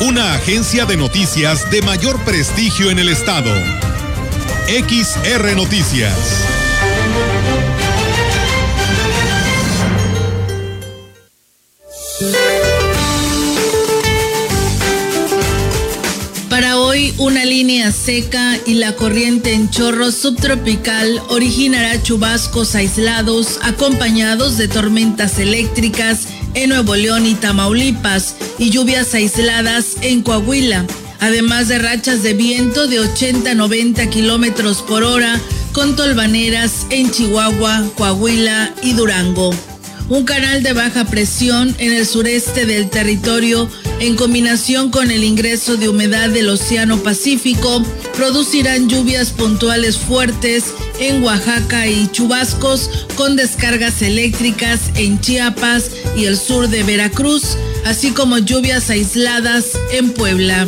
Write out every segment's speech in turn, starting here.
Una agencia de noticias de mayor prestigio en el estado. XR Noticias. Para hoy, una línea seca y la corriente en chorro subtropical originará chubascos aislados acompañados de tormentas eléctricas en Nuevo León y Tamaulipas y lluvias aisladas en Coahuila, además de rachas de viento de 80 a 90 kilómetros por hora con tolvaneras en Chihuahua, Coahuila y Durango. Un canal de baja presión en el sureste del territorio, en combinación con el ingreso de humedad del Océano Pacífico, producirán lluvias puntuales fuertes en Oaxaca y chubascos con descargas eléctricas en Chiapas y el sur de Veracruz, así como lluvias aisladas en Puebla.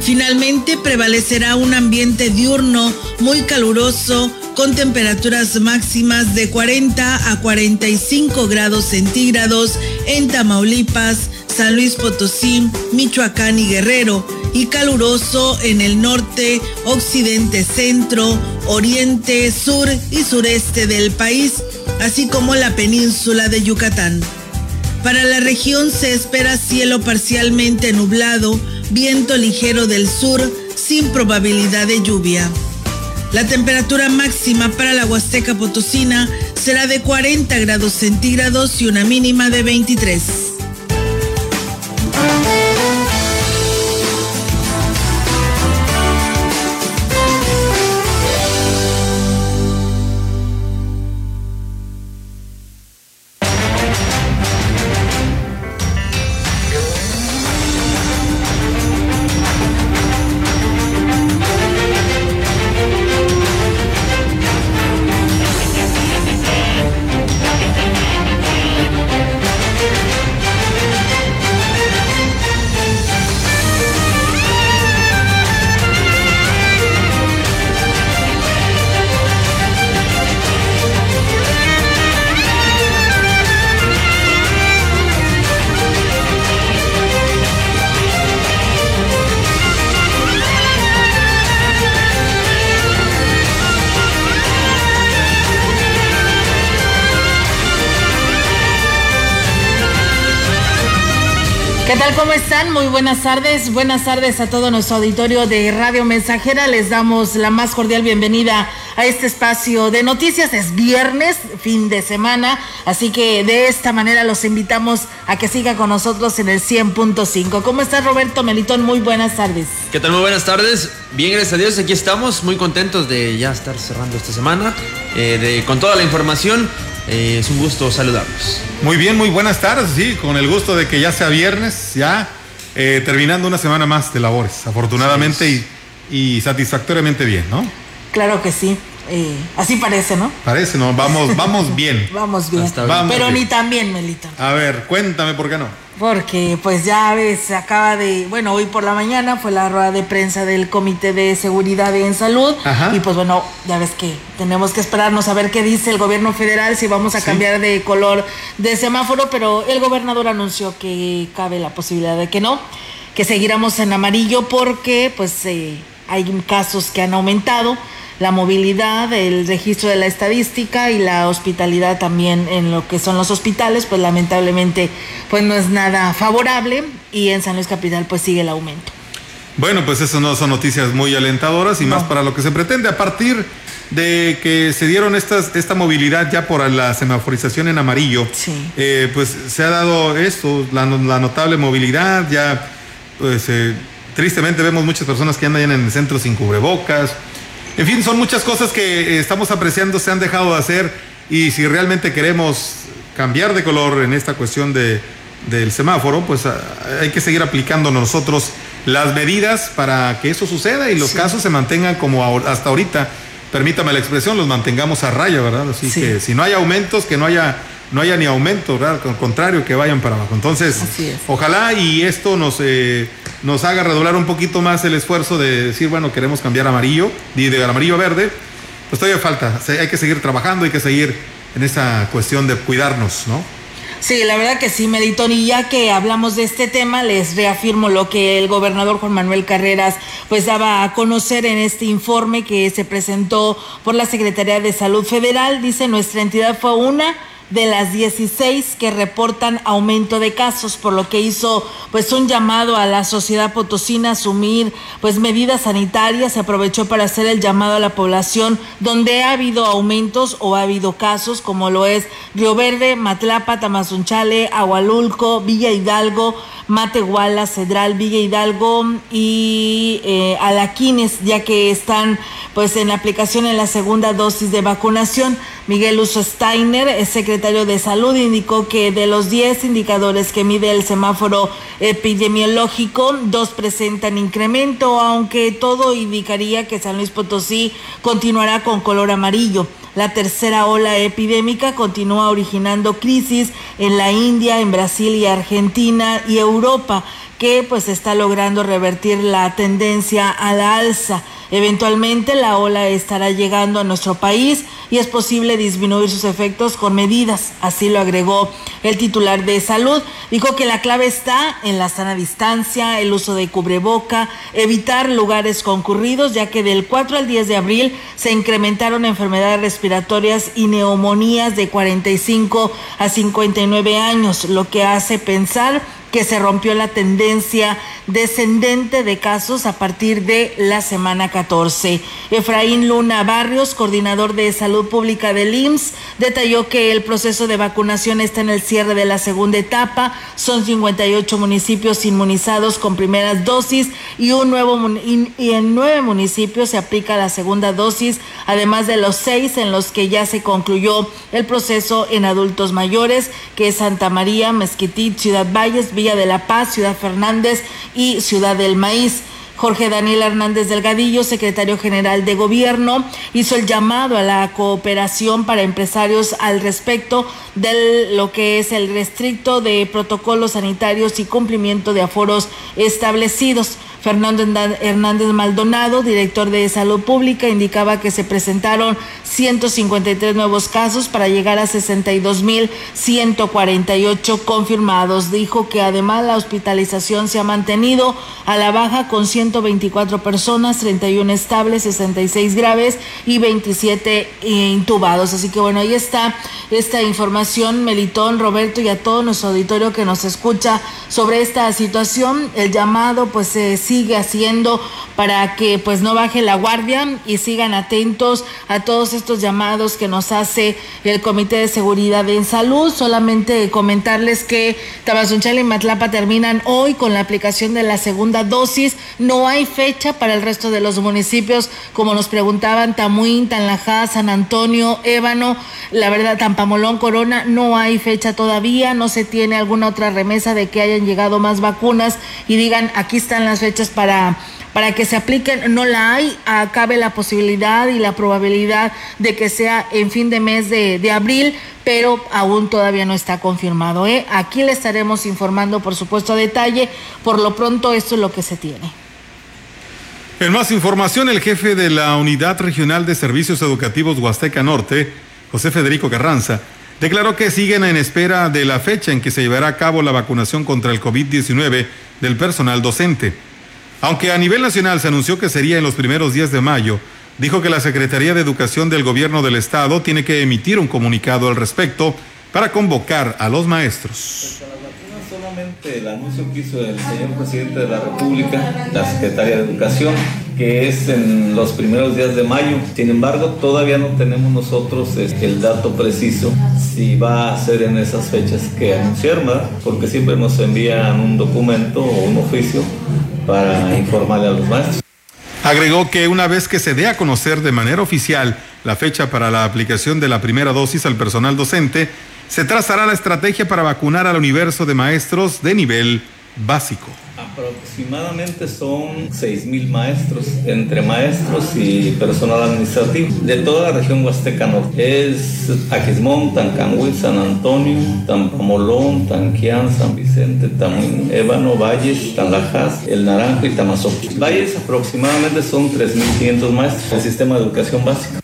Finalmente prevalecerá un ambiente diurno muy caluroso con temperaturas máximas de 40 a 45 grados centígrados en Tamaulipas, San Luis Potosí, Michoacán y Guerrero, y caluroso en el norte, occidente, centro, oriente, sur y sureste del país, así como la península de Yucatán. Para la región se espera cielo parcialmente nublado, viento ligero del sur, sin probabilidad de lluvia. La temperatura máxima para la Huasteca Potosina será de 40 grados centígrados y una mínima de 23. Están? Muy buenas tardes. Buenas tardes a todo nuestro auditorio de Radio Mensajera. Les damos la más cordial bienvenida a este espacio de noticias. Es viernes, fin de semana, así que de esta manera los invitamos a que siga con nosotros en el 100.5. ¿Cómo estás, Roberto Melitón? Muy buenas tardes. ¿Qué tal? Muy buenas tardes. Bien, gracias a Dios, aquí estamos, muy contentos de ya estar cerrando esta semana, eh, de, con toda la información. Eh, es un gusto saludarlos. Muy bien, muy buenas tardes, sí, con el gusto de que ya sea viernes, ya eh, terminando una semana más de labores, afortunadamente y, y, satisfactoriamente bien, ¿no? Claro que sí. Eh, así parece, ¿no? Parece, ¿no? Vamos, vamos bien. vamos bien. Vamos Pero bien. ni tan bien, Melito. A ver, cuéntame por qué no. Porque pues ya ves, se acaba de, bueno, hoy por la mañana fue la rueda de prensa del Comité de Seguridad en Salud Ajá. y pues bueno, ya ves que tenemos que esperarnos a ver qué dice el gobierno federal si vamos a Sí. cambiar de color de semáforo, pero el gobernador anunció que cabe la posibilidad de que no, que seguiremos en amarillo porque pues eh, hay casos que han aumentado la movilidad, el registro de la estadística y la hospitalidad también en lo que son los hospitales, pues lamentablemente pues no es nada favorable y en San Luis Capital pues sigue el aumento. Bueno, pues eso no son noticias muy alentadoras y No. más para lo que se pretende. A partir de que se dieron estas, esta movilidad ya por la semaforización en amarillo, Sí. eh, pues se ha dado esto, la notable movilidad, ya pues eh, tristemente vemos muchas personas que andan en el centro sin cubrebocas. En fin, son muchas cosas que eh, estamos apreciando, se han dejado de hacer y si realmente queremos cambiar de color en esta cuestión de, del semáforo, pues ah, hay que seguir aplicando nosotros las medidas para que eso suceda y los casos se mantengan como hasta ahorita. Permítame la expresión, los mantengamos a raya, ¿verdad? Así que si no hay aumentos, que no haya no haya ni aumento, ¿verdad? Al contrario, que vayan para abajo. Entonces, ojalá y esto nos, eh, nos haga redoblar un poquito más el esfuerzo de decir, bueno, queremos cambiar amarillo, y de amarillo a verde, pues todavía falta, hay que seguir trabajando, hay que seguir en esa cuestión de cuidarnos, ¿no? Sí, la verdad que sí, Meritón. Y ya que hablamos de este tema, les reafirmo lo que el gobernador Juan Manuel Carreras pues daba a conocer en este informe que se presentó por la Secretaría de Salud Federal. Dice, nuestra entidad fue una de las 16 que reportan aumento de casos, por lo que hizo pues un llamado a la sociedad potosina a asumir pues medidas sanitarias, se aprovechó para hacer el llamado a la población donde ha habido aumentos o ha habido casos como lo es Río Verde, Matlapa, Tamazunchale, Agualulco, Villa Hidalgo, Matehuala, Cedral, Villa Hidalgo y eh, Alaquines, ya que están pues en aplicación en la segunda dosis de vacunación. Miguel Uso Steiner, el secretario de Salud, indicó que de los 10 indicadores que mide el semáforo epidemiológico, dos presentan incremento, aunque todo indicaría que San Luis Potosí continuará con color amarillo. La tercera ola epidémica continúa originando crisis en la India, en Brasil y Argentina y Europa, que pues está logrando revertir la tendencia a la alza. Eventualmente la ola estará llegando a nuestro país y es posible disminuir sus efectos con medidas, así lo agregó el titular de salud. Dijo que la clave está en la sana distancia, el uso de cubreboca, evitar lugares concurridos, ya que del 4 al 10 de abril se incrementaron enfermedades respiratorias y neumonías de 45 a 59 años, lo que hace pensar que se rompió la tendencia descendente de casos a partir de la semana 14. Efraín Luna Barrios, coordinador de salud pública del IMSS, detalló que el proceso de vacunación está en el cierre de la segunda etapa. Son 58 municipios inmunizados con primeras dosis y, un nuevo, y en nueve municipios se aplica la segunda dosis, además de los seis en los que ya se concluyó el proceso en adultos mayores, que es Santa María, Mezquitit, Ciudad Valles, de la Paz, Ciudad Fernández y Ciudad del Maíz. Jorge Daniel Hernández Delgadillo, secretario general de Gobierno, hizo el llamado a la cooperación para empresarios al respecto de lo que es el restricto de protocolos sanitarios y cumplimiento de aforos establecidos. Fernando Hernández Maldonado, director de Salud Pública, indicaba que se presentaron 153 nuevos casos para llegar a 62.148 confirmados. Dijo que además la hospitalización se ha mantenido a la baja con 124 personas, 31 estables, 66 graves y 27 intubados. Así que bueno, ahí está esta información, Melitón, Roberto y a todo nuestro auditorio que nos escucha sobre esta situación. El llamado pues se sigue haciendo para que pues no baje la guardia y sigan atentos a todos estos llamados que nos hace el Comité de Seguridad en Salud. Solamente comentarles que Tabazunchal y Matlapa terminan hoy con la aplicación de la segunda dosis. No hay fecha para el resto de los municipios, como nos preguntaban, Tamuín, Tanlajá, San Antonio, Ébano, la verdad, Tampamolón, Corona, no hay fecha todavía, no se tiene alguna otra remesa de que hayan llegado más vacunas y digan, aquí están las fechas para, para que se apliquen, no la hay, acabe la posibilidad y la probabilidad de que sea en fin de mes de, abril, pero aún todavía no está confirmado. ¿eh? Aquí le estaremos informando, por supuesto, a detalle. Por lo pronto, esto es lo que se tiene. En más información, el jefe de la Unidad Regional de Servicios Educativos Huasteca Norte, José Federico Carranza, declaró que siguen en espera de la fecha en que se llevará a cabo la vacunación contra el COVID-19 del personal docente. Aunque a nivel nacional se anunció que sería en los primeros días de mayo, dijo que la Secretaría de Educación del Gobierno del Estado tiene que emitir un comunicado al respecto para convocar a los maestros solamente el anuncio que hizo el señor presidente de la República, la secretaria de Educación, que es en los primeros días de mayo. Sin embargo, todavía no tenemos nosotros este, el dato preciso si va a ser en esas fechas que anunciaron, porque siempre nos envían un documento o un oficio para informarle a los maestros. Agregó que una vez que se dé a conocer de manera oficial la fecha para la aplicación de la primera dosis al personal docente, se trazará la estrategia para vacunar al universo de maestros de nivel básico. Aproximadamente son 6.000 maestros, entre maestros y personal administrativo, de toda la región Huasteca Norte. Es Aquismón, Tancanhui, San Antonio, Tampamolón, Tanquián, San Vicente, Tamuín, Ébano, Valles, Tanlajas, El Naranjo y Tamazoc. Valles aproximadamente son 3.500 maestros del sistema de educación básica.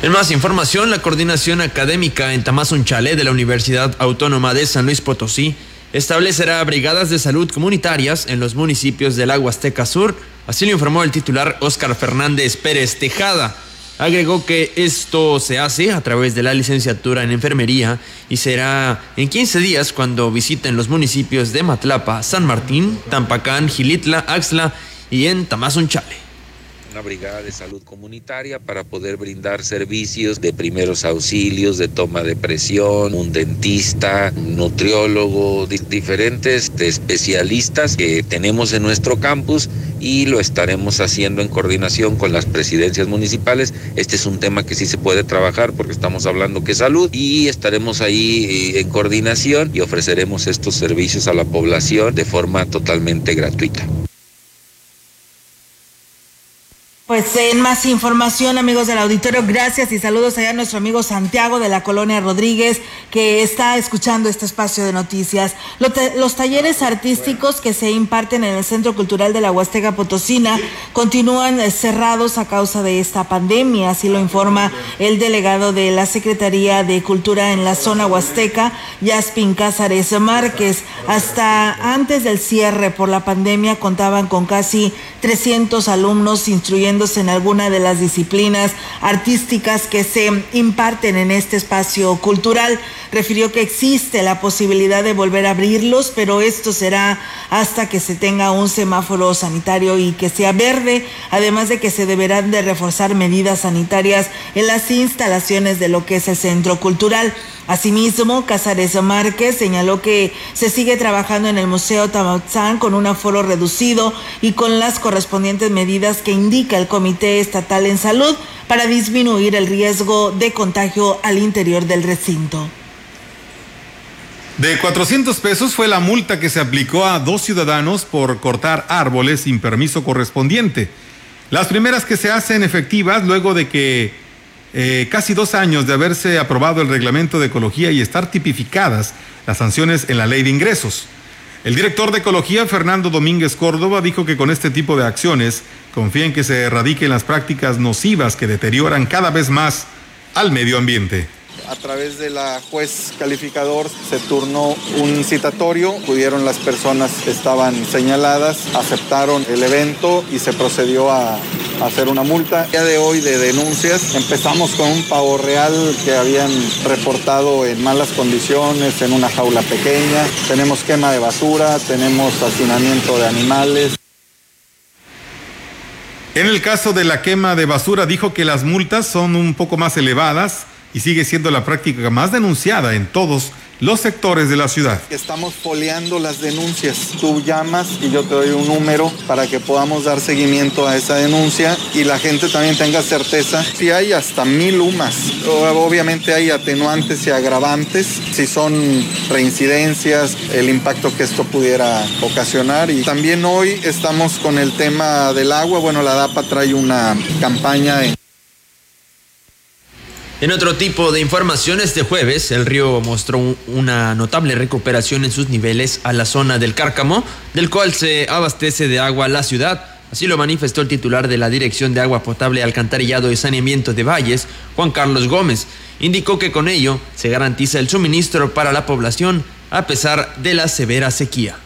En más información, la coordinación académica en Tamazunchale de la Universidad Autónoma de San Luis Potosí establecerá brigadas de salud comunitarias en los municipios del Aguasteca Sur, así lo informó el titular Óscar Fernández Pérez Tejada. Agregó que esto se hace a través de la licenciatura en enfermería y será en 15 días cuando visiten los municipios de Matlapa, San Martín, Tampacán, Gilitla, Axla y en Tamazunchale una brigada de salud comunitaria para poder brindar servicios de primeros auxilios, de toma de presión, un dentista, un nutriólogo, diferentes especialistas que tenemos en nuestro campus y lo estaremos haciendo en coordinación con las presidencias municipales. Este es un tema que sí se puede trabajar porque estamos hablando que salud y estaremos ahí eh, en coordinación y ofreceremos estos servicios a la población de forma totalmente gratuita. Pues en más información, amigos del auditorio, gracias y saludos allá a nuestro amigo Santiago de la colonia Rodríguez, que está escuchando este espacio de noticias. Los, talleres artísticos que se imparten en el Centro Cultural de la Huasteca Potosina continúan eh, cerrados a causa de esta pandemia, así lo informa el delegado de la Secretaría de Cultura en la zona Huasteca, Yaspin Cázares Márquez. Hasta antes del cierre por la pandemia contaban con casi 300 alumnos instruyendo en alguna de las disciplinas artísticas que se imparten en este espacio cultural. Refirió que existe la posibilidad de volver a abrirlos, pero esto será hasta que se tenga un semáforo sanitario y que sea verde, además de que se deberán de reforzar medidas sanitarias en las instalaciones de lo que es el centro cultural. Asimismo, Casares Márquez señaló que se sigue trabajando en el Museo Tamatzán con un aforo reducido y con las correspondientes medidas que indica el Comité Estatal en Salud para disminuir el riesgo de contagio al interior del recinto. De 400 pesos fue la multa que se aplicó a dos ciudadanos por cortar árboles sin permiso correspondiente. Las primeras que se hacen efectivas luego de que eh, casi dos años de haberse aprobado el reglamento de ecología y estar tipificadas las sanciones en la ley de ingresos. El director de ecología, Fernando Domínguez Córdoba, dijo que con este tipo de acciones confía en que se erradiquen las prácticas nocivas que deterioran cada vez más al medio ambiente a través de la juez calificador se turnó un citatorio, pudieron las personas que estaban señaladas, aceptaron el evento y se procedió a, hacer una multa. El día de hoy de denuncias empezamos con un pavo real que habían reportado en malas condiciones, en una jaula pequeña, tenemos quema de basura, tenemos hacinamiento de animales. En el caso de la quema de basura dijo que las multas son un poco más elevadas y sigue siendo la práctica más denunciada en todos los sectores de la ciudad. Estamos foliando las denuncias. Tú llamas y yo te doy un número para que podamos dar seguimiento a esa denuncia y la gente también tenga certeza. Si hay hasta mil humas, obviamente hay atenuantes y agravantes, si son reincidencias, el impacto que esto pudiera ocasionar. Y también hoy estamos con el tema del agua. Bueno, la DAPA trae una campaña en en otro tipo de información, este jueves el río mostró una notable recuperación en sus niveles a la zona del Cárcamo, del cual se abastece de agua la ciudad. Así lo manifestó el titular de la Dirección de Agua Potable, Alcantarillado y Saneamiento de Valles, Juan Carlos Gómez. Indicó que con ello se garantiza el suministro para la población a pesar de la severa sequía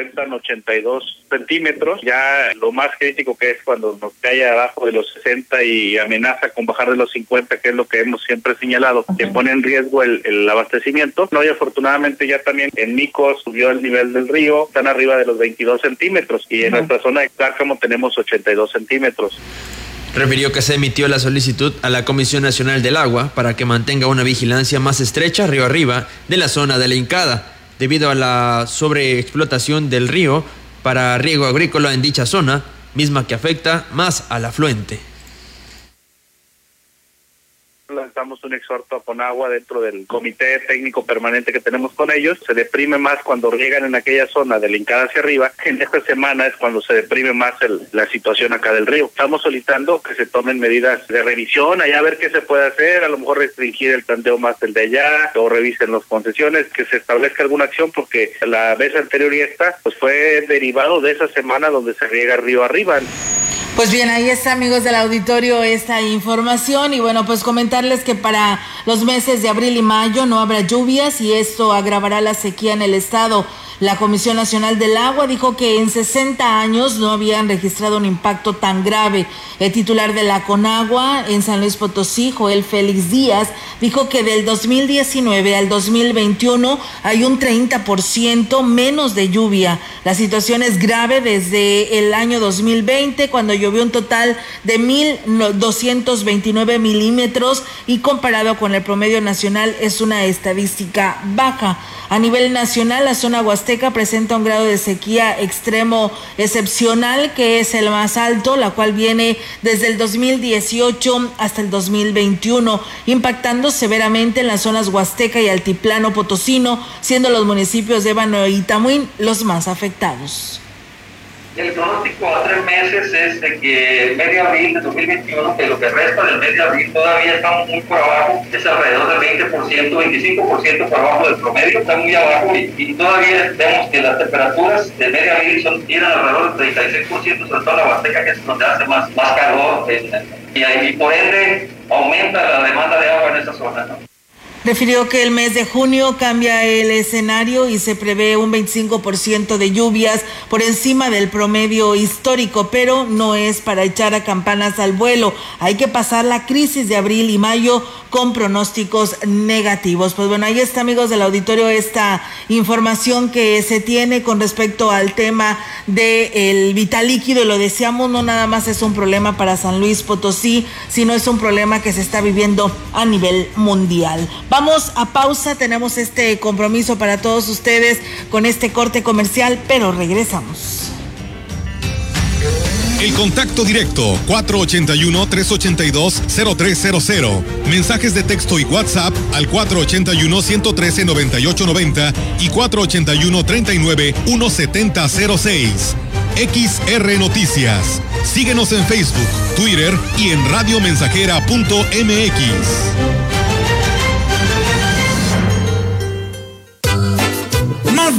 presentan 82 centímetros. Ya lo más crítico que es cuando nos cae abajo de los 60 y amenaza con bajar de los 50, que es lo que hemos siempre señalado, que pone en riesgo el, abastecimiento. No, y afortunadamente ya también en Micos subió el nivel del río, están arriba de los 22 centímetros y en nuestra zona de Cárcamo tenemos 82 centímetros. Refirió que se emitió la solicitud a la Comisión Nacional del Agua para que mantenga una vigilancia más estrecha río arriba de la zona de la Incada debido a la sobreexplotación del río para riego agrícola en dicha zona, misma que afecta más al afluente. Lanzamos un exhorto a Conagua dentro del comité técnico permanente que tenemos con ellos. Se deprime más cuando llegan en aquella zona delincada hacia arriba. En esta semana es cuando se deprime más la situación acá del río. Estamos solicitando que se tomen medidas de revisión, allá a ver qué se puede hacer, a lo mejor restringir el tanteo más el de allá, o revisen las concesiones, que se establezca alguna acción, porque la vez anterior y esta, pues fue derivado de esa semana donde se riega río arriba. Pues bien, ahí está, amigos del auditorio, esta información. Y bueno, pues comentarles que para los meses de abril y mayo no habrá lluvias y esto agravará la sequía en el estado. La Comisión Nacional del Agua dijo que en 60 años no habían registrado un impacto tan grave. El titular de la Conagua en San Luis Potosí, Joel Félix Díaz, dijo que del 2019 al 2021 hay un 30% menos de lluvia. La situación es grave desde el año 2020, cuando llovió un total de 1.229 milímetros y comparado con el promedio nacional es una estadística baja. A nivel nacional, la zona huasteca presenta un grado de sequía extremo excepcional, que es el más alto, la cual viene desde el 2018 hasta el 2021, impactando severamente en las zonas huasteca y altiplano potosino, siendo los municipios de Ébano y Tamuín los más afectados. El pronóstico a tres meses es de que medio abril de 2021, que lo que resta del mes abril todavía estamos muy por abajo, es alrededor del 20%, 25% por abajo del promedio, está muy abajo y, todavía vemos que las temperaturas del medio abril son, alrededor del 36%, sobre todo en la Huasteca, que es donde hace más, más calor, y, y por ende aumenta la demanda de agua en esa zona. ¿no? Refirió que el mes de junio cambia el escenario y se prevé un 25% de lluvias por encima del promedio histórico, pero no es para echar a campanas al vuelo. Hay que pasar la crisis de abril y mayo con pronósticos negativos. Pues bueno, ahí está, amigos del auditorio, esta información que se tiene con respecto al tema del vital líquido. Lo decíamos, no nada más es un problema para San Luis Potosí, sino es un problema que se está viviendo a nivel mundial. Vamos a pausa, tenemos este compromiso para todos ustedes con este corte comercial, pero regresamos. El contacto directo 481-382-0300. Mensajes de texto y WhatsApp al 481-113-9890 y 481-39-1706. XR Noticias. Síguenos en Facebook, Twitter y en radiomensajera.mx.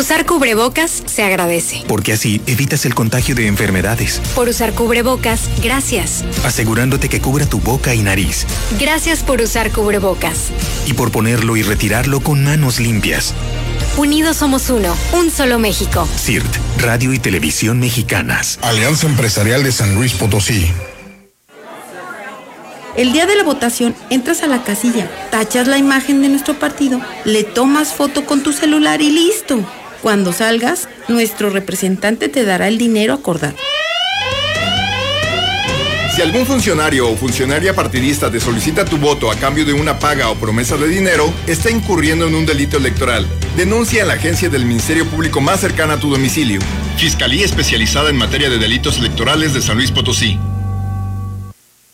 Usar cubrebocas se agradece. Porque así evitas el contagio de enfermedades. Por usar cubrebocas, gracias. Asegurándote que cubra tu boca y nariz. Gracias por usar cubrebocas. Y por ponerlo y retirarlo con manos limpias. Unidos somos uno, un solo México. CIRT, Radio y Televisión Mexicanas. Alianza Empresarial de San Luis Potosí. El día de la votación entras a la casilla, tachas la imagen de nuestro partido, le tomas foto con tu celular y listo. Cuando salgas, nuestro representante te dará el dinero acordado. Si algún funcionario o funcionaria partidista te solicita tu voto a cambio de una paga o promesa de dinero, está incurriendo en un delito electoral. Denuncia a la agencia del Ministerio Público más cercana a tu domicilio. Fiscalía especializada en materia de delitos electorales de San Luis Potosí.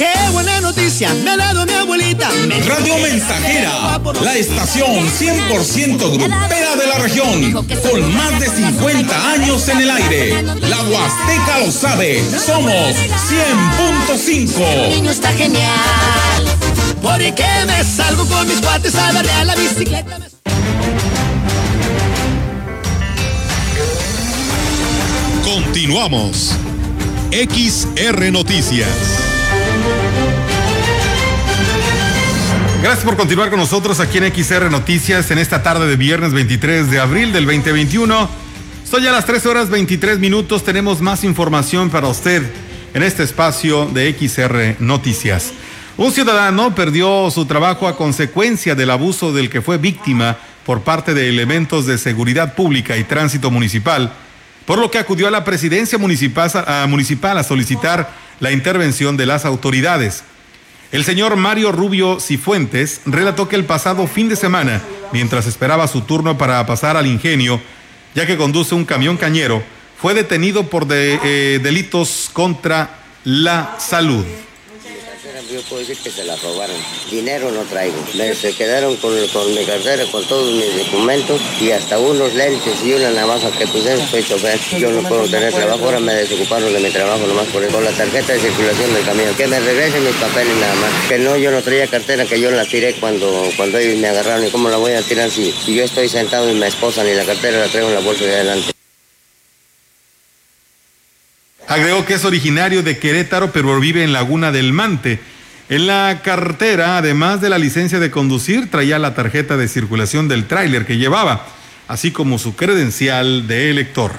¡Qué buena noticia! Me ha dado mi abuelita. Radio Mensajera, la estación 100% grupera de la región, con más de 50 años en el aire. La Huasteca lo sabe, somos 100.5. niño está genial, porque me salgo con mis cuates a darle a la bicicleta. Continuamos. XR Noticias. Gracias por continuar con nosotros aquí en XR Noticias en esta tarde de viernes 23 de abril del 2021. Soy a las 13 horas 23 minutos. Tenemos más información para usted en este espacio de XR Noticias. Un ciudadano perdió su trabajo a consecuencia del abuso del que fue víctima por parte de elementos de seguridad pública y tránsito municipal, por lo que acudió a la presidencia municipal a solicitar la intervención de las autoridades. El señor Mario Rubio Cifuentes relató que el pasado fin de semana, mientras esperaba su turno para pasar al ingenio, ya que conduce un camión cañero, fue detenido por de, eh, delitos contra la salud yo puedo decir que se la robaron. Dinero no traigo. Me, se quedaron con, con, mi cartera, con todos mis documentos y hasta unos lentes y una navaja que puse. Soy chofer. Yo no puedo tener trabajo. Ahora me desocuparon de mi trabajo nomás por eso. Con la tarjeta de circulación del camión. Que me regresen mis papeles nada más. Que no, yo no traía cartera, que yo la tiré cuando, cuando ellos me agarraron. ¿Y cómo la voy a tirar si, si yo estoy sentado y mi esposa ni la cartera la traigo en la bolsa de adelante? Agregó que es originario de Querétaro, pero vive en Laguna del Mante. En la cartera, además de la licencia de conducir, traía la tarjeta de circulación del tráiler que llevaba, así como su credencial de elector.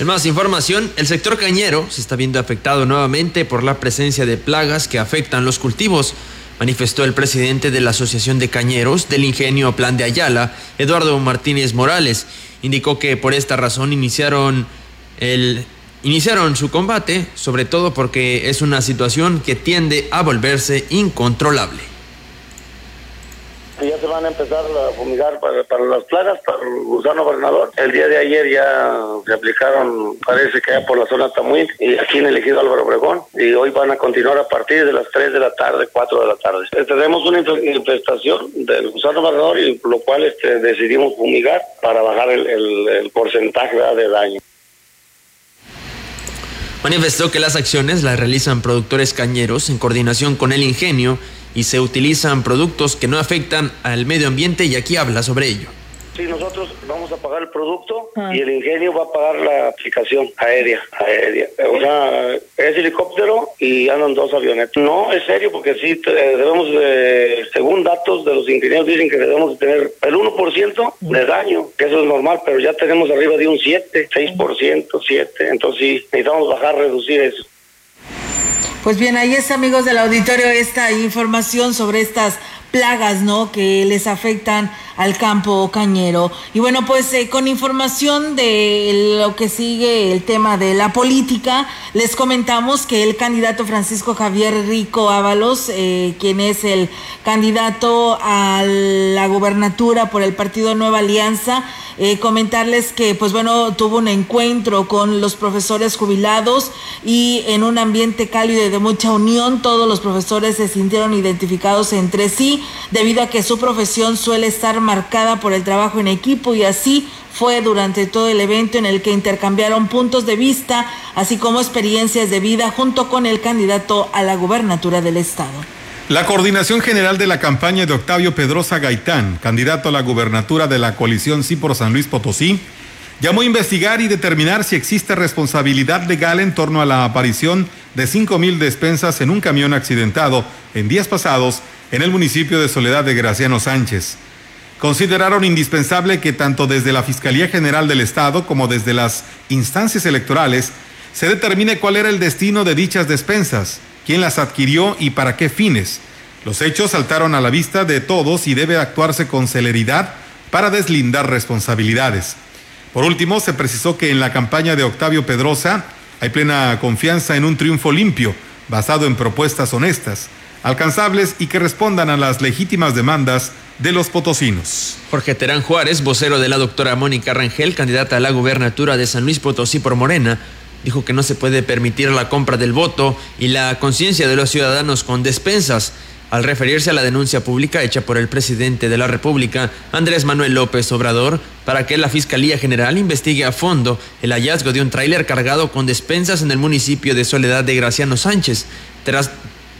En más información, el sector cañero se está viendo afectado nuevamente por la presencia de plagas que afectan los cultivos, manifestó el presidente de la Asociación de Cañeros del Ingenio Plan de Ayala, Eduardo Martínez Morales. Indicó que por esta razón iniciaron el iniciaron su combate, sobre todo porque es una situación que tiende a volverse incontrolable. Ya se van a empezar a fumigar para, las plagas, para el gusano gobernador. El día de ayer ya se aplicaron, parece que ya por la zona Tamuín y aquí en el ejido Álvaro Obregón. Y hoy van a continuar a partir de las 3 de la tarde, 4 de la tarde. Eh, tenemos una infestación del gusano gobernador y lo cual este, decidimos fumigar para bajar el, porcentaje de daño. Manifestó que las acciones las realizan productores cañeros en coordinación con el ingenio y se utilizan productos que no afectan al medio ambiente y aquí habla sobre ello. Sí, nosotros vamos a pagar el producto ah. y el ingenio va a pagar la aplicación aérea, aérea. O sea, es helicóptero y andan dos avionetas. No, es serio porque sí debemos, de, según datos de los ingenieros, dicen que debemos tener el 1% de daño, que eso es normal, pero ya tenemos arriba de un 7, 6%, 7. Entonces sí, necesitamos bajar, reducir eso. Pues bien, ahí es amigos del auditorio esta información sobre estas plagas, ¿no? Que les afectan al campo cañero. Y bueno, pues eh, con información de lo que sigue el tema de la política, les comentamos que el candidato Francisco Javier Rico Ábalos, eh, quien es el candidato a la gobernatura por el partido Nueva Alianza, eh, comentarles que pues bueno, tuvo un encuentro con los profesores jubilados y en un ambiente cálido y de mucha unión, todos los profesores se sintieron identificados entre sí debido a que su profesión suele estar marcada por el trabajo en equipo y así fue durante todo el evento en el que intercambiaron puntos de vista, así como experiencias de vida junto con el candidato a la gubernatura del estado. La coordinación general de la campaña de Octavio Pedrosa Gaitán, candidato a la gubernatura de la coalición Sí por San Luis Potosí, llamó a investigar y determinar si existe responsabilidad legal en torno a la aparición de cinco mil despensas en un camión accidentado en días pasados en el municipio de Soledad de Graciano Sánchez consideraron indispensable que tanto desde la Fiscalía General del Estado como desde las instancias electorales se determine cuál era el destino de dichas despensas, quién las adquirió y para qué fines. Los hechos saltaron a la vista de todos y debe actuarse con celeridad para deslindar responsabilidades. Por último, se precisó que en la campaña de Octavio Pedrosa hay plena confianza en un triunfo limpio, basado en propuestas honestas, alcanzables y que respondan a las legítimas demandas de los potosinos. Jorge Terán Juárez, vocero de la doctora Mónica Rangel, candidata a la gubernatura de San Luis Potosí por Morena, dijo que no se puede permitir la compra del voto y la conciencia de los ciudadanos con despensas al referirse a la denuncia pública hecha por el presidente de la República, Andrés Manuel López Obrador, para que la Fiscalía General investigue a fondo el hallazgo de un tráiler cargado con despensas en el municipio de Soledad de Graciano Sánchez, tras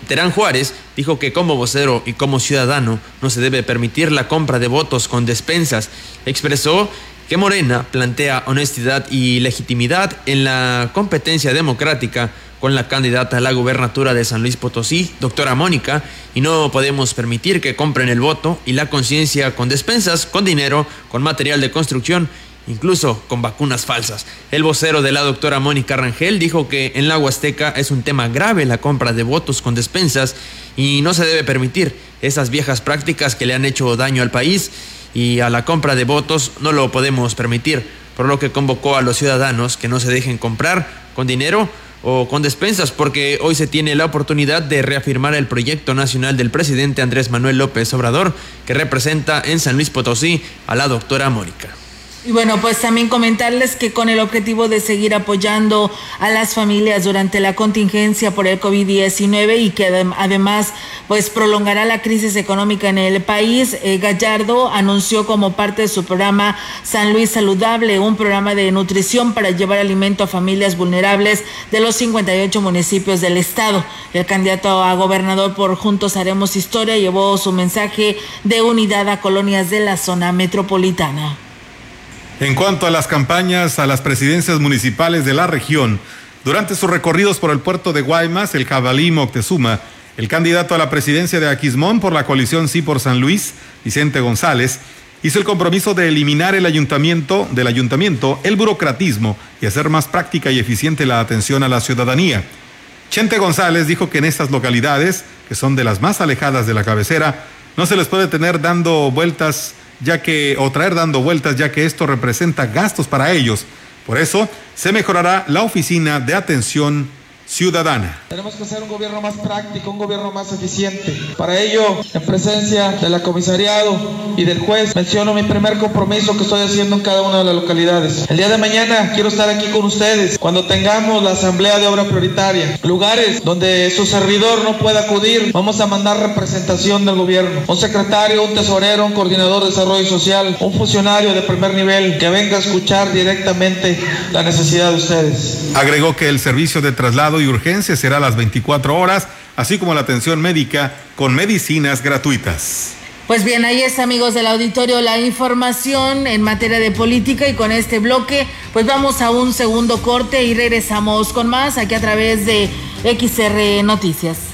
Terán Juárez dijo que como vocero y como ciudadano no se debe permitir la compra de votos con despensas. Expresó que Morena plantea honestidad y legitimidad en la competencia democrática con la candidata a la gubernatura de San Luis Potosí, doctora Mónica, y no podemos permitir que compren el voto y la conciencia con despensas, con dinero, con material de construcción, incluso con vacunas falsas. El vocero de la doctora Mónica Rangel dijo que en la Huasteca es un tema grave la compra de votos con despensas y no se debe permitir esas viejas prácticas que le han hecho daño al país y a la compra de votos no lo podemos permitir, por lo que convocó a los ciudadanos que no se dejen comprar con dinero o con despensas, porque hoy se tiene la oportunidad de reafirmar el proyecto nacional del presidente Andrés Manuel López Obrador, que representa en San Luis Potosí a la doctora Mónica. Y bueno, pues también comentarles que con el objetivo de seguir apoyando a las familias durante la contingencia por el COVID-19 y que además pues prolongará la crisis económica en el país, eh, Gallardo anunció como parte de su programa San Luis Saludable, un programa de nutrición para llevar alimento a familias vulnerables de los 58 municipios del estado. El candidato a gobernador por Juntos Haremos Historia llevó su mensaje de unidad a colonias de la zona metropolitana. En cuanto a las campañas a las presidencias municipales de la región, durante sus recorridos por el puerto de Guaymas, el Jabalí Moctezuma, el candidato a la presidencia de Aquismón por la coalición Sí por San Luis, Vicente González, hizo el compromiso de eliminar el ayuntamiento, del ayuntamiento el burocratismo y hacer más práctica y eficiente la atención a la ciudadanía. Chente González dijo que en estas localidades, que son de las más alejadas de la cabecera, no se les puede tener dando vueltas ya que, o traer dando vueltas, ya que esto representa gastos para ellos. Por eso, se mejorará la oficina de atención ciudadana. Tenemos que hacer un gobierno más práctico, un gobierno más eficiente. Para ello, en presencia de la comisariado y del juez, menciono mi primer compromiso que estoy haciendo en cada una de las localidades. El día de mañana quiero estar aquí con ustedes cuando tengamos la asamblea de obra prioritaria. Lugares donde su servidor no pueda acudir, vamos a mandar representación del gobierno. Un secretario, un tesorero, un coordinador de desarrollo social, un funcionario de primer nivel que venga a escuchar directamente la necesidad de ustedes. Agregó que el servicio de traslado y urgencia será a las 24 horas, así como la atención médica con medicinas gratuitas. Pues bien, ahí está, amigos del auditorio, la información en materia de política y con este bloque, pues vamos a un segundo corte y regresamos con más aquí a través de XR Noticias.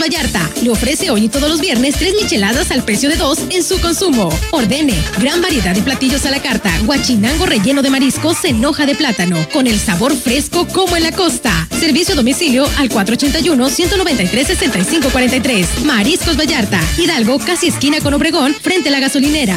Vallarta le ofrece hoy y todos los viernes tres micheladas al precio de dos en su consumo. Ordene gran variedad de platillos a la carta, guachinango relleno de mariscos en hoja de plátano, con el sabor fresco como en la costa. Servicio a domicilio al 481-193-6543. Mariscos Vallarta, Hidalgo, casi esquina con Obregón, frente a la gasolinera.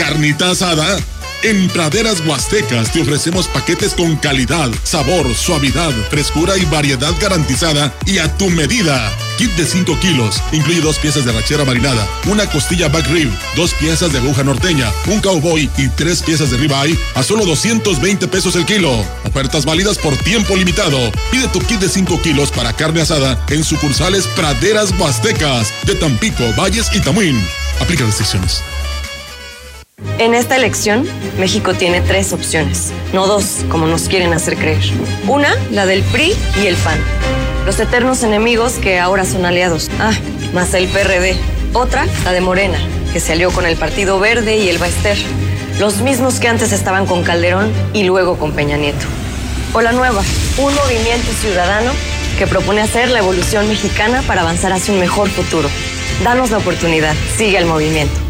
Carnita asada. En Praderas Huastecas te ofrecemos paquetes con calidad, sabor, suavidad, frescura y variedad garantizada y a tu medida. Kit de 5 kilos, incluye dos piezas de rachera marinada, una costilla back rib, dos piezas de aguja norteña, un cowboy y tres piezas de ribeye a solo 220 pesos el kilo. Ofertas válidas por tiempo limitado. Pide tu kit de 5 kilos para carne asada en sucursales Praderas Huastecas de Tampico, Valles y Tamuín. Aplica restricciones. En esta elección, México tiene tres opciones, no dos, como nos quieren hacer creer. Una, la del PRI y el PAN. Los eternos enemigos que ahora son aliados. Ah, más el PRD. Otra, la de Morena, que se alió con el Partido Verde y el Baester. Los mismos que antes estaban con Calderón y luego con Peña Nieto. O la nueva, un movimiento ciudadano que propone hacer la evolución mexicana para avanzar hacia un mejor futuro. Danos la oportunidad, sigue el movimiento.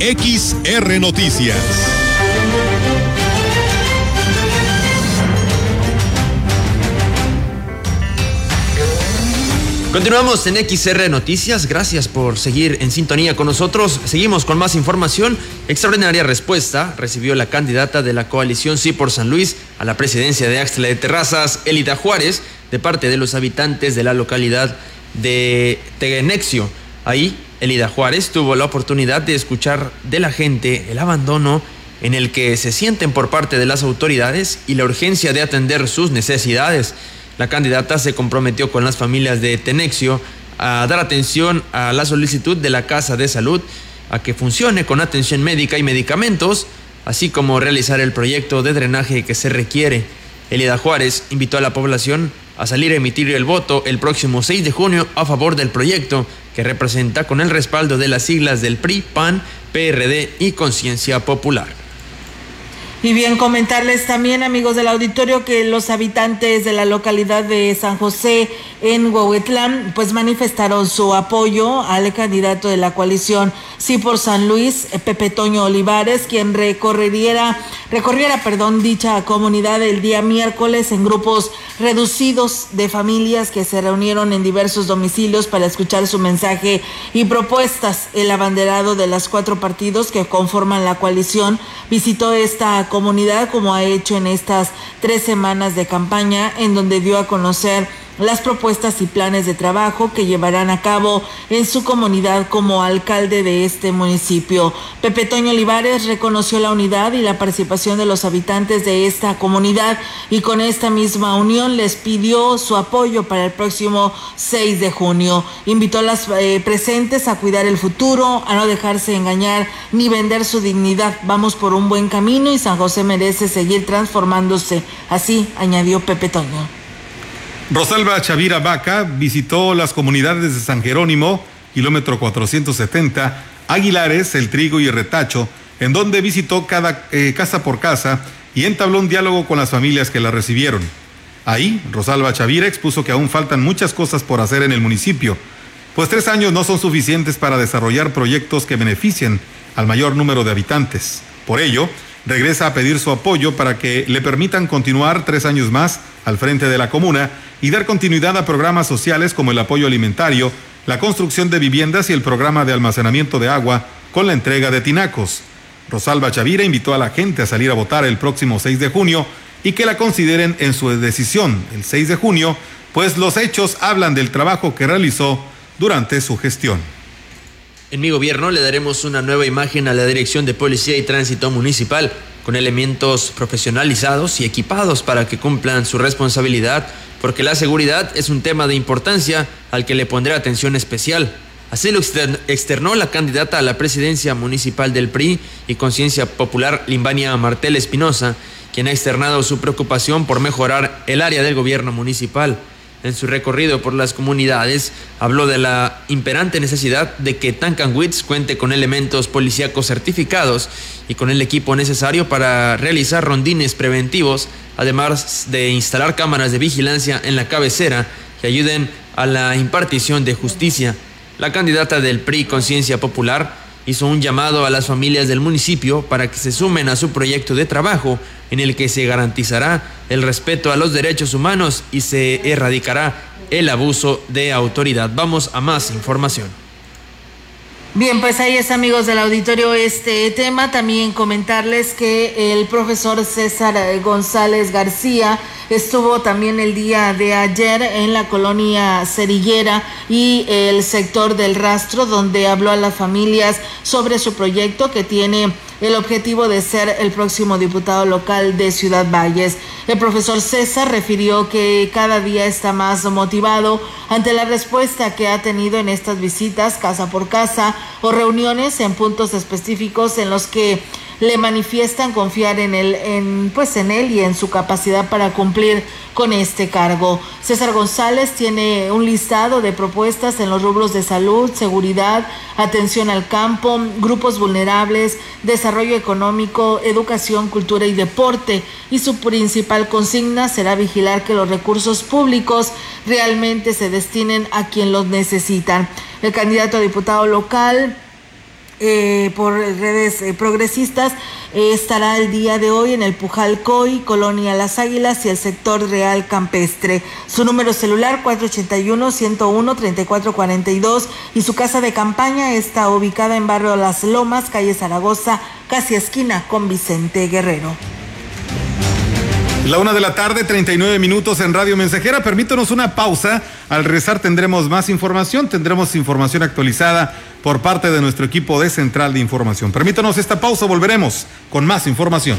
XR Noticias. Continuamos en XR Noticias. Gracias por seguir en sintonía con nosotros. Seguimos con más información. Extraordinaria respuesta recibió la candidata de la coalición Sí por San Luis a la presidencia de Axtla de Terrazas, Elida Juárez, de parte de los habitantes de la localidad de Tegenexio. Ahí Elida Juárez tuvo la oportunidad de escuchar de la gente el abandono en el que se sienten por parte de las autoridades y la urgencia de atender sus necesidades. La candidata se comprometió con las familias de Tenexio a dar atención a la solicitud de la Casa de Salud, a que funcione con atención médica y medicamentos, así como realizar el proyecto de drenaje que se requiere. Elida Juárez invitó a la población a salir a emitir el voto el próximo 6 de junio a favor del proyecto que representa con el respaldo de las siglas del PRI, PAN, PRD y Conciencia Popular. Y bien, comentarles también, amigos del auditorio, que los habitantes de la localidad de San José en Huehuetlán, pues manifestaron su apoyo al candidato de la coalición Sí por San Luis, Pepe Toño Olivares, quien recorriera, recorriera, perdón, dicha comunidad el día miércoles en grupos reducidos de familias que se reunieron en diversos domicilios para escuchar su mensaje y propuestas. El abanderado de las cuatro partidos que conforman la coalición visitó esta comunidad como ha hecho en estas tres semanas de campaña en donde dio a conocer las propuestas y planes de trabajo que llevarán a cabo en su comunidad como alcalde de este municipio. Pepe Toño Olivares reconoció la unidad y la participación de los habitantes de esta comunidad y con esta misma unión les pidió su apoyo para el próximo 6 de junio. Invitó a las eh, presentes a cuidar el futuro, a no dejarse engañar ni vender su dignidad. Vamos por un buen camino y San José merece seguir transformándose. Así añadió Pepe Toño. Rosalba Chavira Vaca visitó las comunidades de San Jerónimo, kilómetro 470, Aguilares, El Trigo y Retacho, en donde visitó cada eh, casa por casa y entabló un diálogo con las familias que la recibieron. Ahí, Rosalba Chavira expuso que aún faltan muchas cosas por hacer en el municipio, pues tres años no son suficientes para desarrollar proyectos que beneficien al mayor número de habitantes. Por ello, regresa a pedir su apoyo para que le permitan continuar tres años más al frente de la comuna y dar continuidad a programas sociales como el apoyo alimentario, la construcción de viviendas y el programa de almacenamiento de agua con la entrega de tinacos. Rosalba Chavira invitó a la gente a salir a votar el próximo 6 de junio y que la consideren en su decisión el 6 de junio, pues los hechos hablan del trabajo que realizó durante su gestión. En mi gobierno le daremos una nueva imagen a la Dirección de Policía y Tránsito Municipal, con elementos profesionalizados y equipados para que cumplan su responsabilidad, porque la seguridad es un tema de importancia al que le pondré atención especial. Así lo externó la candidata a la presidencia municipal del PRI y Conciencia Popular, Limbania Martel Espinosa, quien ha externado su preocupación por mejorar el área del gobierno municipal en su recorrido por las comunidades, habló de la imperante necesidad de que Tancanwitz cuente con elementos policíacos certificados y con el equipo necesario para realizar rondines preventivos, además de instalar cámaras de vigilancia en la cabecera que ayuden a la impartición de justicia. La candidata del PRI Conciencia Popular hizo un llamado a las familias del municipio para que se sumen a su proyecto de trabajo en el que se garantizará el respeto a los derechos humanos y se erradicará el abuso de autoridad. Vamos a más información. Bien, pues ahí es amigos del auditorio este tema. También comentarles que el profesor César González García estuvo también el día de ayer en la colonia Cerillera y el sector del rastro, donde habló a las familias sobre su proyecto que tiene el objetivo de ser el próximo diputado local de Ciudad Valles. El profesor César refirió que cada día está más motivado ante la respuesta que ha tenido en estas visitas casa por casa o reuniones en puntos específicos en los que le manifiestan confiar en él, en, pues en él y en su capacidad para cumplir con este cargo. César González tiene un listado de propuestas en los rubros de salud, seguridad, atención al campo, grupos vulnerables, desarrollo económico, educación, cultura y deporte. Y su principal consigna será vigilar que los recursos públicos realmente se destinen a quien los necesitan. El candidato a diputado local eh, por redes eh, progresistas eh, estará el día de hoy en el Pujal Coy, Colonia Las Águilas y el sector Real Campestre. Su número celular 481-101-3442 y su casa de campaña está ubicada en barrio Las Lomas, calle Zaragoza, casi esquina con Vicente Guerrero. La una de la tarde, 39 minutos en Radio Mensajera. Permítanos una pausa. Al rezar tendremos más información, tendremos información actualizada por parte de nuestro equipo de Central de Información. Permítanos esta pausa, volveremos con más información.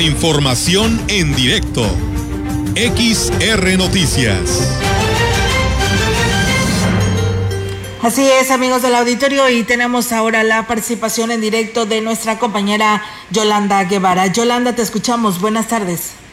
Información en directo. XR Noticias. Así es, amigos del auditorio, y tenemos ahora la participación en directo de nuestra compañera Yolanda Guevara. Yolanda, te escuchamos. Buenas tardes.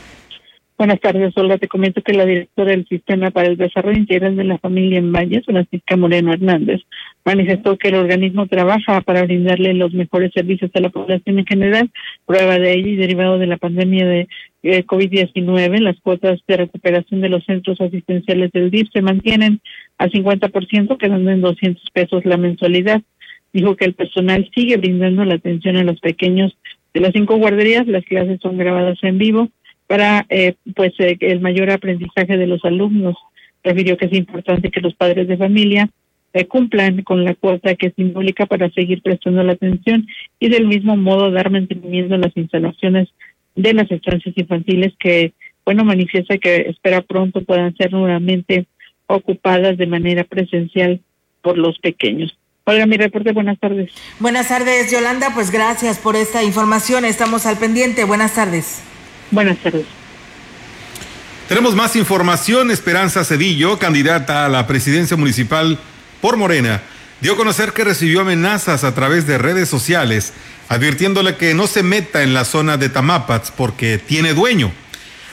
Buenas tardes, Olga. Te comento que la directora del Sistema para el Desarrollo Integral de la Familia en Valles, Francisca Moreno Hernández, manifestó que el organismo trabaja para brindarle los mejores servicios a la población en general, prueba de ello y derivado de la pandemia de eh, COVID-19, las cuotas de recuperación de los centros asistenciales del DIF se mantienen al 50%, quedando en 200 pesos la mensualidad. Dijo que el personal sigue brindando la atención a los pequeños de las cinco guarderías, las clases son grabadas en vivo para eh, pues eh, el mayor aprendizaje de los alumnos. Refirió que es importante que los padres de familia eh, cumplan con la cuota que es simbólica para seguir prestando la atención y del mismo modo dar mantenimiento a las instalaciones de las estancias infantiles que, bueno, manifiesta que espera pronto puedan ser nuevamente ocupadas de manera presencial por los pequeños. Olga, mi reporte, buenas tardes. Buenas tardes, Yolanda, pues gracias por esta información, estamos al pendiente, buenas tardes. Buenas tardes. Tenemos más información. Esperanza Cedillo, candidata a la presidencia municipal por Morena, dio a conocer que recibió amenazas a través de redes sociales, advirtiéndole que no se meta en la zona de Tamapats porque tiene dueño.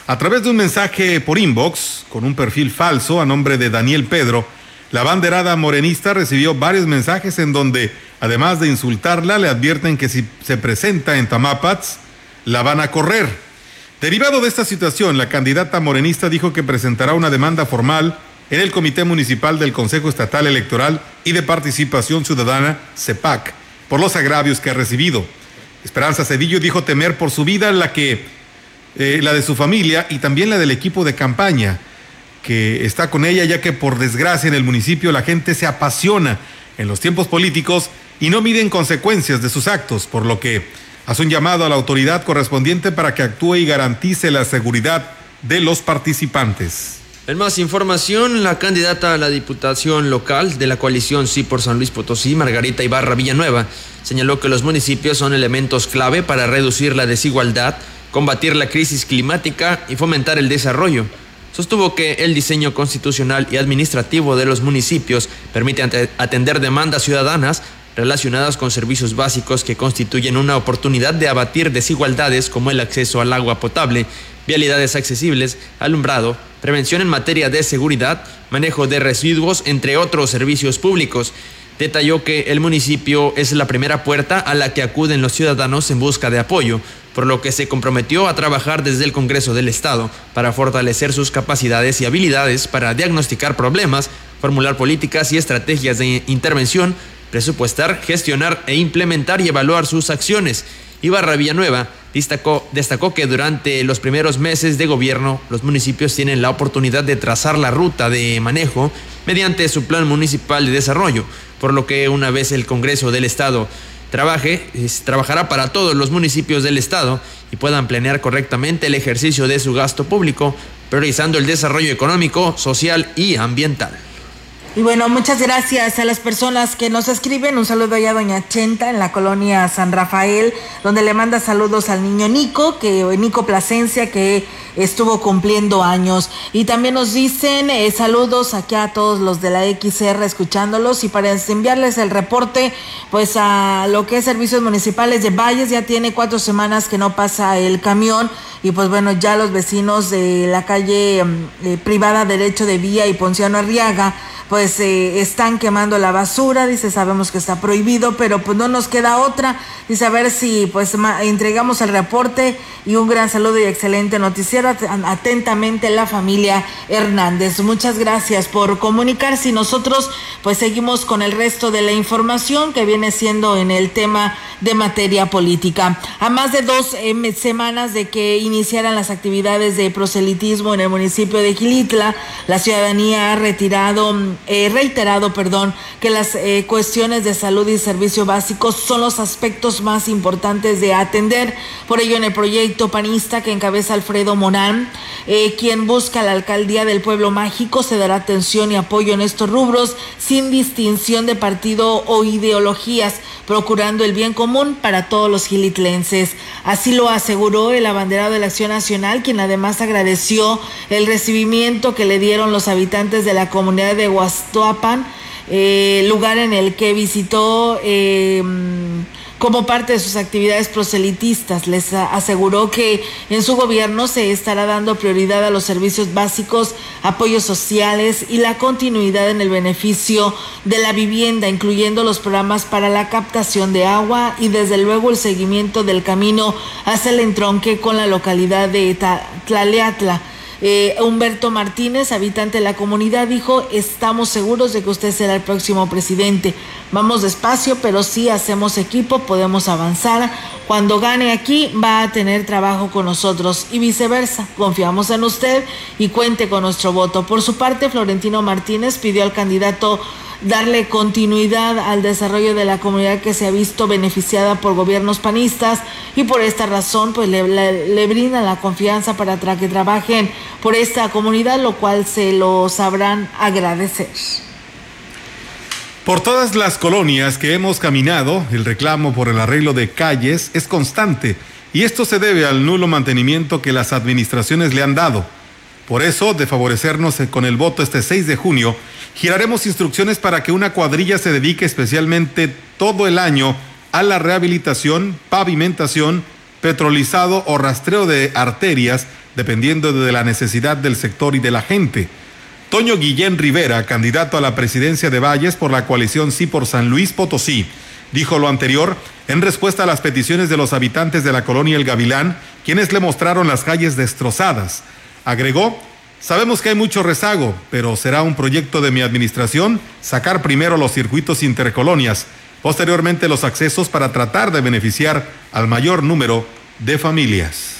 A través de un mensaje por inbox, con un perfil falso a nombre de Daniel Pedro, la banderada morenista recibió varios mensajes en donde, además de insultarla, le advierten que si se presenta en Tamapats, la van a correr. Derivado de esta situación, la candidata morenista dijo que presentará una demanda formal en el Comité Municipal del Consejo Estatal Electoral y de Participación Ciudadana, CEPAC, por los agravios que ha recibido. Esperanza Cedillo dijo temer por su vida, la que eh, la de su familia y también la del equipo de campaña que está con ella, ya que por desgracia en el municipio la gente se apasiona en los tiempos políticos y no miden consecuencias de sus actos, por lo que hace un llamado a la autoridad correspondiente para que actúe y garantice la seguridad de los participantes. En más información, la candidata a la diputación local de la coalición Sí por San Luis Potosí, Margarita Ibarra Villanueva, señaló que los municipios son elementos clave para reducir la desigualdad, combatir la crisis climática y fomentar el desarrollo. Sostuvo que el diseño constitucional y administrativo de los municipios permite atender demandas ciudadanas relacionadas con servicios básicos que constituyen una oportunidad de abatir desigualdades como el acceso al agua potable, vialidades accesibles, alumbrado, prevención en materia de seguridad, manejo de residuos, entre otros servicios públicos. Detalló que el municipio es la primera puerta a la que acuden los ciudadanos en busca de apoyo, por lo que se comprometió a trabajar desde el Congreso del Estado para fortalecer sus capacidades y habilidades para diagnosticar problemas, formular políticas y estrategias de intervención, presupuestar, gestionar e implementar y evaluar sus acciones. Ibarra Villanueva Destacó, destacó que durante los primeros meses de gobierno los municipios tienen la oportunidad de trazar la ruta de manejo mediante su plan municipal de desarrollo, por lo que una vez el Congreso del Estado trabaje, trabajará para todos los municipios del Estado y puedan planear correctamente el ejercicio de su gasto público, priorizando el desarrollo económico, social y ambiental. Y bueno, muchas gracias a las personas que nos escriben. Un saludo allá a Doña Chenta en la colonia San Rafael, donde le manda saludos al niño Nico, que Nico Plasencia, que estuvo cumpliendo años. Y también nos dicen eh, saludos aquí a todos los de la XR escuchándolos. Y para enviarles el reporte, pues a lo que es servicios municipales de Valles, ya tiene cuatro semanas que no pasa el camión. Y pues bueno, ya los vecinos de la calle mm, eh, privada Derecho de Vía y Ponciano Arriaga pues eh, están quemando la basura, dice, sabemos que está prohibido, pero pues no nos queda otra, dice, a ver si pues entregamos el reporte y un gran saludo y excelente noticiero, atentamente la familia Hernández. Muchas gracias por comunicarse y nosotros pues seguimos con el resto de la información que viene siendo en el tema de materia política. A más de dos em, semanas de que iniciaran las actividades de proselitismo en el municipio de Gilitla, la ciudadanía ha retirado eh, reiterado, perdón, que las eh, cuestiones de salud y servicio básicos son los aspectos más importantes de atender. Por ello, en el proyecto panista que encabeza Alfredo Eh, quien busca la alcaldía del pueblo mágico, se dará atención y apoyo en estos rubros sin distinción de partido o ideologías, procurando el bien común para todos los gilitlenses. Así lo aseguró el abanderado de la Acción Nacional, quien además agradeció el recibimiento que le dieron los habitantes de la comunidad de Huastoapan, eh, lugar en el que visitó eh, como parte de sus actividades proselitistas. Les aseguró que en su gobierno se estará dando prioridad a los servicios básicos, apoyos sociales y la continuidad en el beneficio de la vivienda, incluyendo los programas para la captación de agua y desde luego el seguimiento del camino hacia el entronque con la localidad de Tlaleatla. Eh, Humberto Martínez, habitante de la comunidad, dijo, estamos seguros de que usted será el próximo presidente. Vamos despacio, pero si hacemos equipo, podemos avanzar. Cuando gane aquí, va a tener trabajo con nosotros y viceversa. Confiamos en usted y cuente con nuestro voto. Por su parte, Florentino Martínez pidió al candidato darle continuidad al desarrollo de la comunidad que se ha visto beneficiada por gobiernos panistas y por esta razón pues le, le, brindan la confianza para que trabajen por esta comunidad, lo cual se lo sabrán agradecer. Por todas las colonias que hemos caminado, el reclamo por el arreglo de calles es constante y esto se debe al nulo mantenimiento que las administraciones le han dado. Por eso, de favorecernos con el voto este 6 de junio, giraremos instrucciones para que una cuadrilla se dedique especialmente todo el año a la rehabilitación, pavimentación, petrolizado o rastreo de arterias, dependiendo de la necesidad del sector y de la gente. Toño Guillén Rivera, candidato a la presidencia de Valles por la coalición Sí por San Luis Potosí, dijo lo anterior en respuesta a las peticiones de los habitantes de la colonia El Gavilán, quienes le mostraron las calles destrozadas. Agregó, sabemos que hay mucho rezago, pero será un proyecto de mi administración sacar primero los circuitos intercolonias, posteriormente los accesos para tratar de beneficiar al mayor número de familias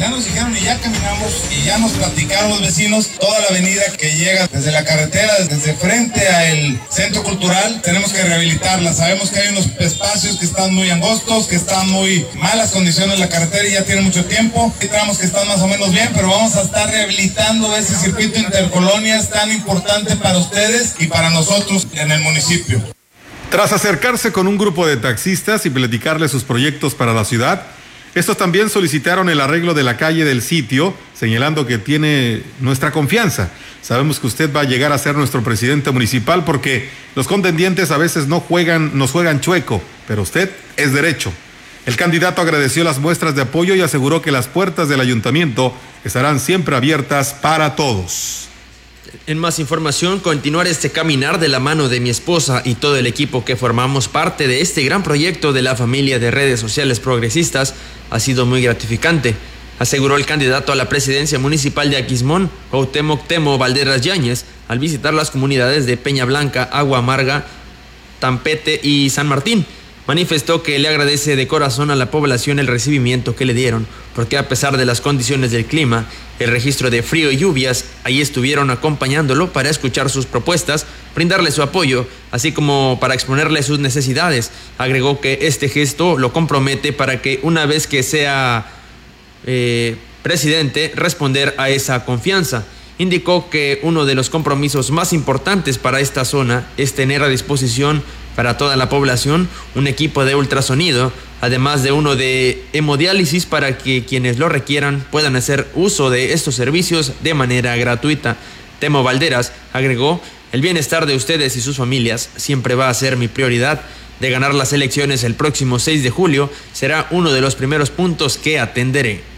ya nos dijeron y ya caminamos y ya nos platicaron los vecinos toda la avenida que llega desde la carretera, desde frente al centro cultural, tenemos que rehabilitarla. Sabemos que hay unos espacios que están muy angostos, que están muy malas condiciones la carretera y ya tiene mucho tiempo. Hay tramos que están más o menos bien, pero vamos a estar rehabilitando ese circuito intercolonias tan importante para ustedes y para nosotros en el municipio. Tras acercarse con un grupo de taxistas y platicarle sus proyectos para la ciudad, estos también solicitaron el arreglo de la calle del sitio, señalando que tiene nuestra confianza. Sabemos que usted va a llegar a ser nuestro presidente municipal porque los contendientes a veces no juegan, nos juegan chueco, pero usted es derecho. El candidato agradeció las muestras de apoyo y aseguró que las puertas del ayuntamiento estarán siempre abiertas para todos. En más información, continuar este caminar de la mano de mi esposa y todo el equipo que formamos parte de este gran proyecto de la familia de redes sociales progresistas ha sido muy gratificante, aseguró el candidato a la presidencia municipal de Aquismón, Cuauhtémoc Temo Valderas Yáñez, al visitar las comunidades de Peña Blanca, Agua Amarga, Tampete y San Martín. Manifestó que le agradece de corazón a la población el recibimiento que le dieron, porque a pesar de las condiciones del clima, el registro de frío y lluvias, ahí estuvieron acompañándolo para escuchar sus propuestas, brindarle su apoyo, así como para exponerle sus necesidades. Agregó que este gesto lo compromete para que una vez que sea eh, presidente, responder a esa confianza indicó que uno de los compromisos más importantes para esta zona es tener a disposición para toda la población un equipo de ultrasonido, además de uno de hemodiálisis para que quienes lo requieran puedan hacer uso de estos servicios de manera gratuita. Temo Valderas agregó, el bienestar de ustedes y sus familias siempre va a ser mi prioridad. De ganar las elecciones el próximo 6 de julio será uno de los primeros puntos que atenderé.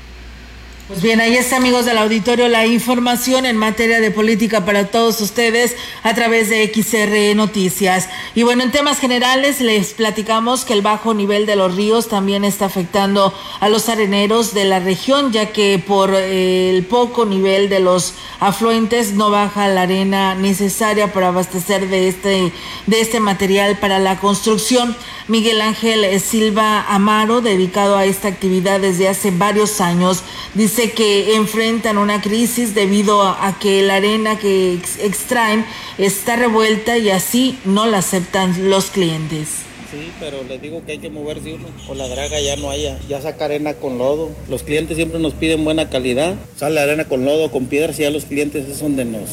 Pues bien, ahí está, amigos del auditorio, la información en materia de política para todos ustedes a través de XR Noticias. Y bueno, en temas generales les platicamos que el bajo nivel de los ríos también está afectando a los areneros de la región, ya que por eh, el poco nivel de los afluentes no baja la arena necesaria para abastecer de este, de este material para la construcción. Miguel Ángel Silva Amaro, dedicado a esta actividad desde hace varios años, dice que enfrentan una crisis debido a, que la arena que extraen está revuelta y así no la aceptan los clientes. Sí, pero les digo que hay que moverse uno. O la draga ya no haya, ya saca arena con lodo. Los clientes siempre nos piden buena calidad. Sale arena con lodo, con piedras y ya los clientes es donde nos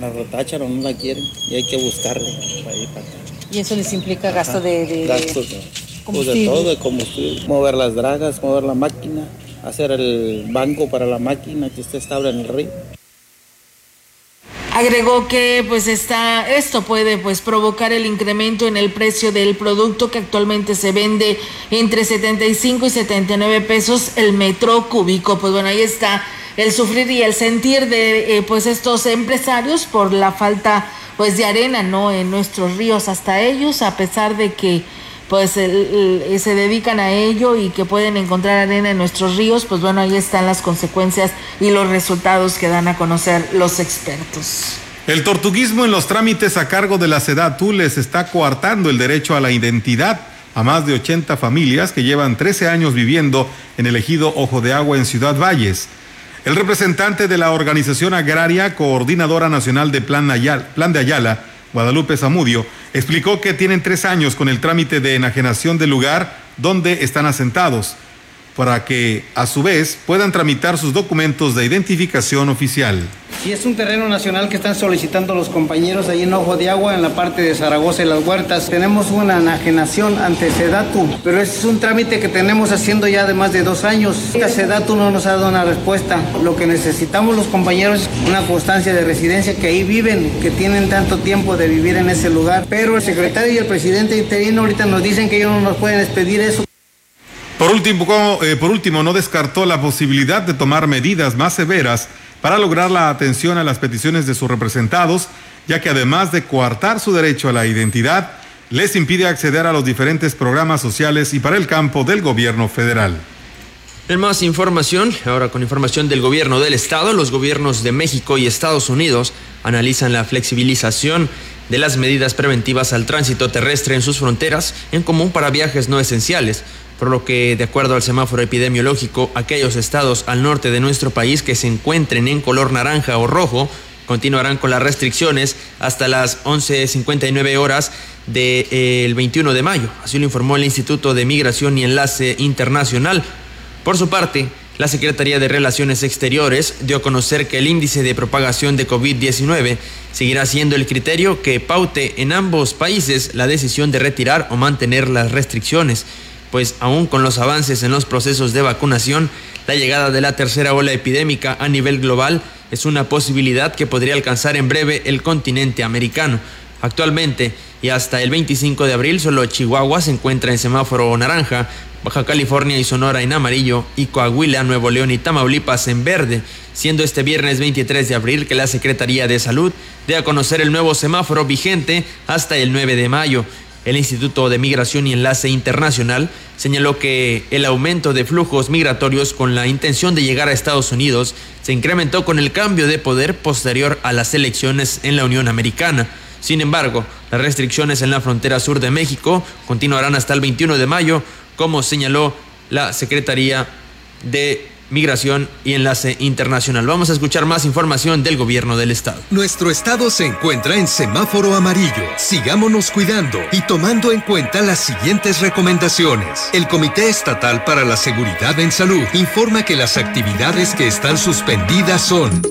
la retachan o no la quieren. Y hay que buscarle para ahí para acá. ¿Y eso les implica gasto de, de, Gastos, pues de todo, de combustible. Mover las dragas, mover la máquina, hacer el banco para la máquina que esté estable en el río. Agregó que pues está esto puede pues provocar el incremento en el precio del producto que actualmente se vende entre 75 y 79 pesos el metro cúbico. Pues bueno, ahí está el sufrir y el sentir de eh, pues estos empresarios por la falta pues de arena no en nuestros ríos hasta ellos a pesar de que pues se dedican a ello y que pueden encontrar arena en nuestros ríos, pues bueno, ahí están las consecuencias y los resultados que dan a conocer los expertos. El tortuguismo en los trámites a cargo de la SEDATU les está coartando el derecho a la identidad a más de 80 familias que llevan 13 años viviendo en el ejido Ojo de Agua en Ciudad Valles. El representante de la Organización Agraria Coordinadora Nacional de Plan, Plan de Ayala, Guadalupe Zamudio, explicó que tienen tres años con el trámite de enajenación del lugar donde están asentados, para que a su vez puedan tramitar sus documentos de identificación oficial. Y es un terreno nacional que están solicitando los compañeros ahí en Ojo de Agua, en la parte de Zaragoza y las Huertas. Tenemos una enajenación ante Sedatu, pero es un trámite que tenemos haciendo ya de más de dos años. La Sedatu no nos ha dado una respuesta. Lo que necesitamos los compañeros es una constancia de residencia que ahí viven, que tienen tanto tiempo de vivir en ese lugar. Pero el secretario y el presidente interino ahorita nos dicen que ellos no nos pueden expedir eso. Por último, eh, por último, no descartó la posibilidad de tomar medidas más severas para lograr la atención a las peticiones de sus representados, ya que además de coartar su derecho a la identidad, les impide acceder a los diferentes programas sociales y para el campo del gobierno federal. En más información, ahora con información del gobierno del estado, los gobiernos de México y Estados Unidos analizan la flexibilización de las medidas preventivas al tránsito terrestre en sus fronteras en común para viajes no esenciales por lo que, de acuerdo al semáforo epidemiológico, aquellos estados al norte de nuestro país que se encuentren en color naranja o rojo continuarán con las restricciones hasta las 11.59 horas del 21 de mayo. Así lo informó el Instituto de Migración y Enlace Internacional. Por su parte, la Secretaría de Relaciones Exteriores dio a conocer que el índice de propagación de COVID-19 seguirá siendo el criterio que paute en ambos países la decisión de retirar o mantener las restricciones pues aún con los avances en los procesos de vacunación, la llegada de la tercera ola epidémica a nivel global es una posibilidad que podría alcanzar en breve el continente americano. Actualmente y hasta el 25 de abril solo Chihuahua se encuentra en semáforo naranja, Baja California y Sonora en amarillo y Coahuila, Nuevo León y Tamaulipas en verde, siendo este viernes 23 de abril que la Secretaría de Salud dé a conocer el nuevo semáforo vigente hasta el 9 de mayo. El Instituto de Migración y Enlace Internacional señaló que el aumento de flujos migratorios con la intención de llegar a Estados Unidos se incrementó con el cambio de poder posterior a las elecciones en la Unión Americana. Sin embargo, las restricciones en la frontera sur de México continuarán hasta el 21 de mayo, como señaló la Secretaría de Migración y Enlace Internacional. Vamos a escuchar más información del gobierno del estado. Nuestro estado se encuentra en semáforo amarillo. Sigámonos cuidando y tomando en cuenta las siguientes recomendaciones. El Comité Estatal para la Seguridad en Salud informa que las actividades que están suspendidas son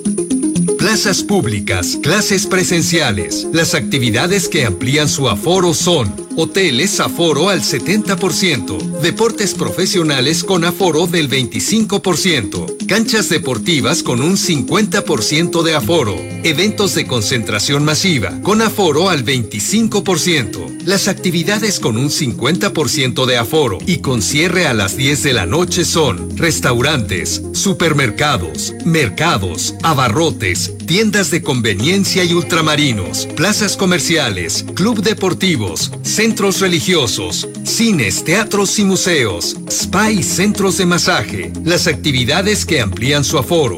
plazas públicas, clases presenciales. Las actividades que amplían su aforo son Hoteles aforo al 70%. Deportes profesionales con aforo del 25%. Canchas deportivas con un 50% de aforo. Eventos de concentración masiva con aforo al 25%. Las actividades con un 50% de aforo y con cierre a las 10 de la noche son restaurantes, supermercados, mercados, abarrotes, tiendas de conveniencia y ultramarinos, plazas comerciales, club deportivos, centros religiosos, cines, teatros y museos, spa y centros de masaje. Las actividades que amplían su aforo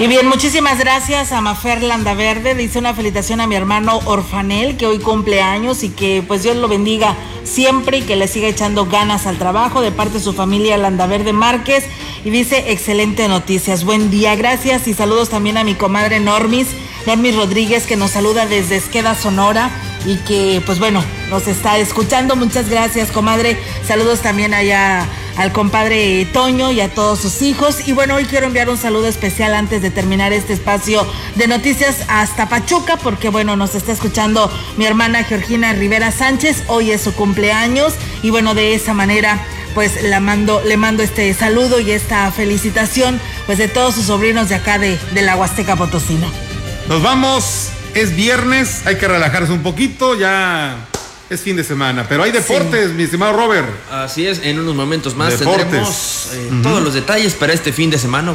Y bien, muchísimas gracias a Mafer Landaverde. Dice una felicitación a mi hermano Orfanel, que hoy cumple años y que pues Dios lo bendiga siempre y que le siga echando ganas al trabajo de parte de su familia Landaverde Márquez. Y dice, excelente noticias, buen día, gracias y saludos también a mi comadre Normis, Normis Rodríguez, que nos saluda desde Esqueda, Sonora y que pues bueno, nos está escuchando. Muchas gracias, comadre. Saludos también allá al compadre Toño y a todos sus hijos. Y bueno, hoy quiero enviar un saludo especial antes de terminar este espacio de noticias hasta Pachuca, porque bueno, nos está escuchando mi hermana Georgina Rivera Sánchez. Hoy es su cumpleaños y bueno, de esa manera pues la mando, le mando este saludo y esta felicitación pues de todos sus sobrinos de acá de, de la Huasteca Potosina. Nos vamos, es viernes, hay que relajarse un poquito, ya es fin de semana, pero hay deportes, mi estimado Robert. Así es, en unos momentos más tendremos eh, todos los detalles para este fin de semana,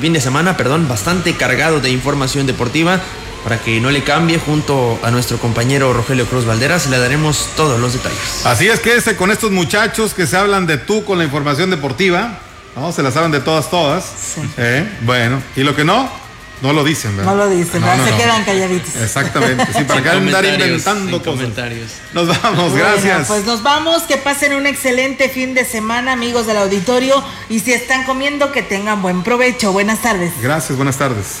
fin de semana, perdón, bastante cargado de información deportiva para que no le cambie junto a nuestro compañero Rogelio Cruz Valderas, le daremos todos los detalles. Así es, quédese con estos muchachos que se hablan de tú con la información deportiva, ¿no? Se la saben de todas, todas. ¿Eh? Bueno, y lo que no, no lo dicen, ¿verdad? No lo dicen, se quedan calladitos. Exactamente, sí, para que andar inventando comentarios. Nos vamos, gracias. Pues nos vamos, que pasen un excelente fin de semana, amigos del auditorio, y si están comiendo, que tengan buen provecho. Buenas tardes. Gracias, buenas tardes.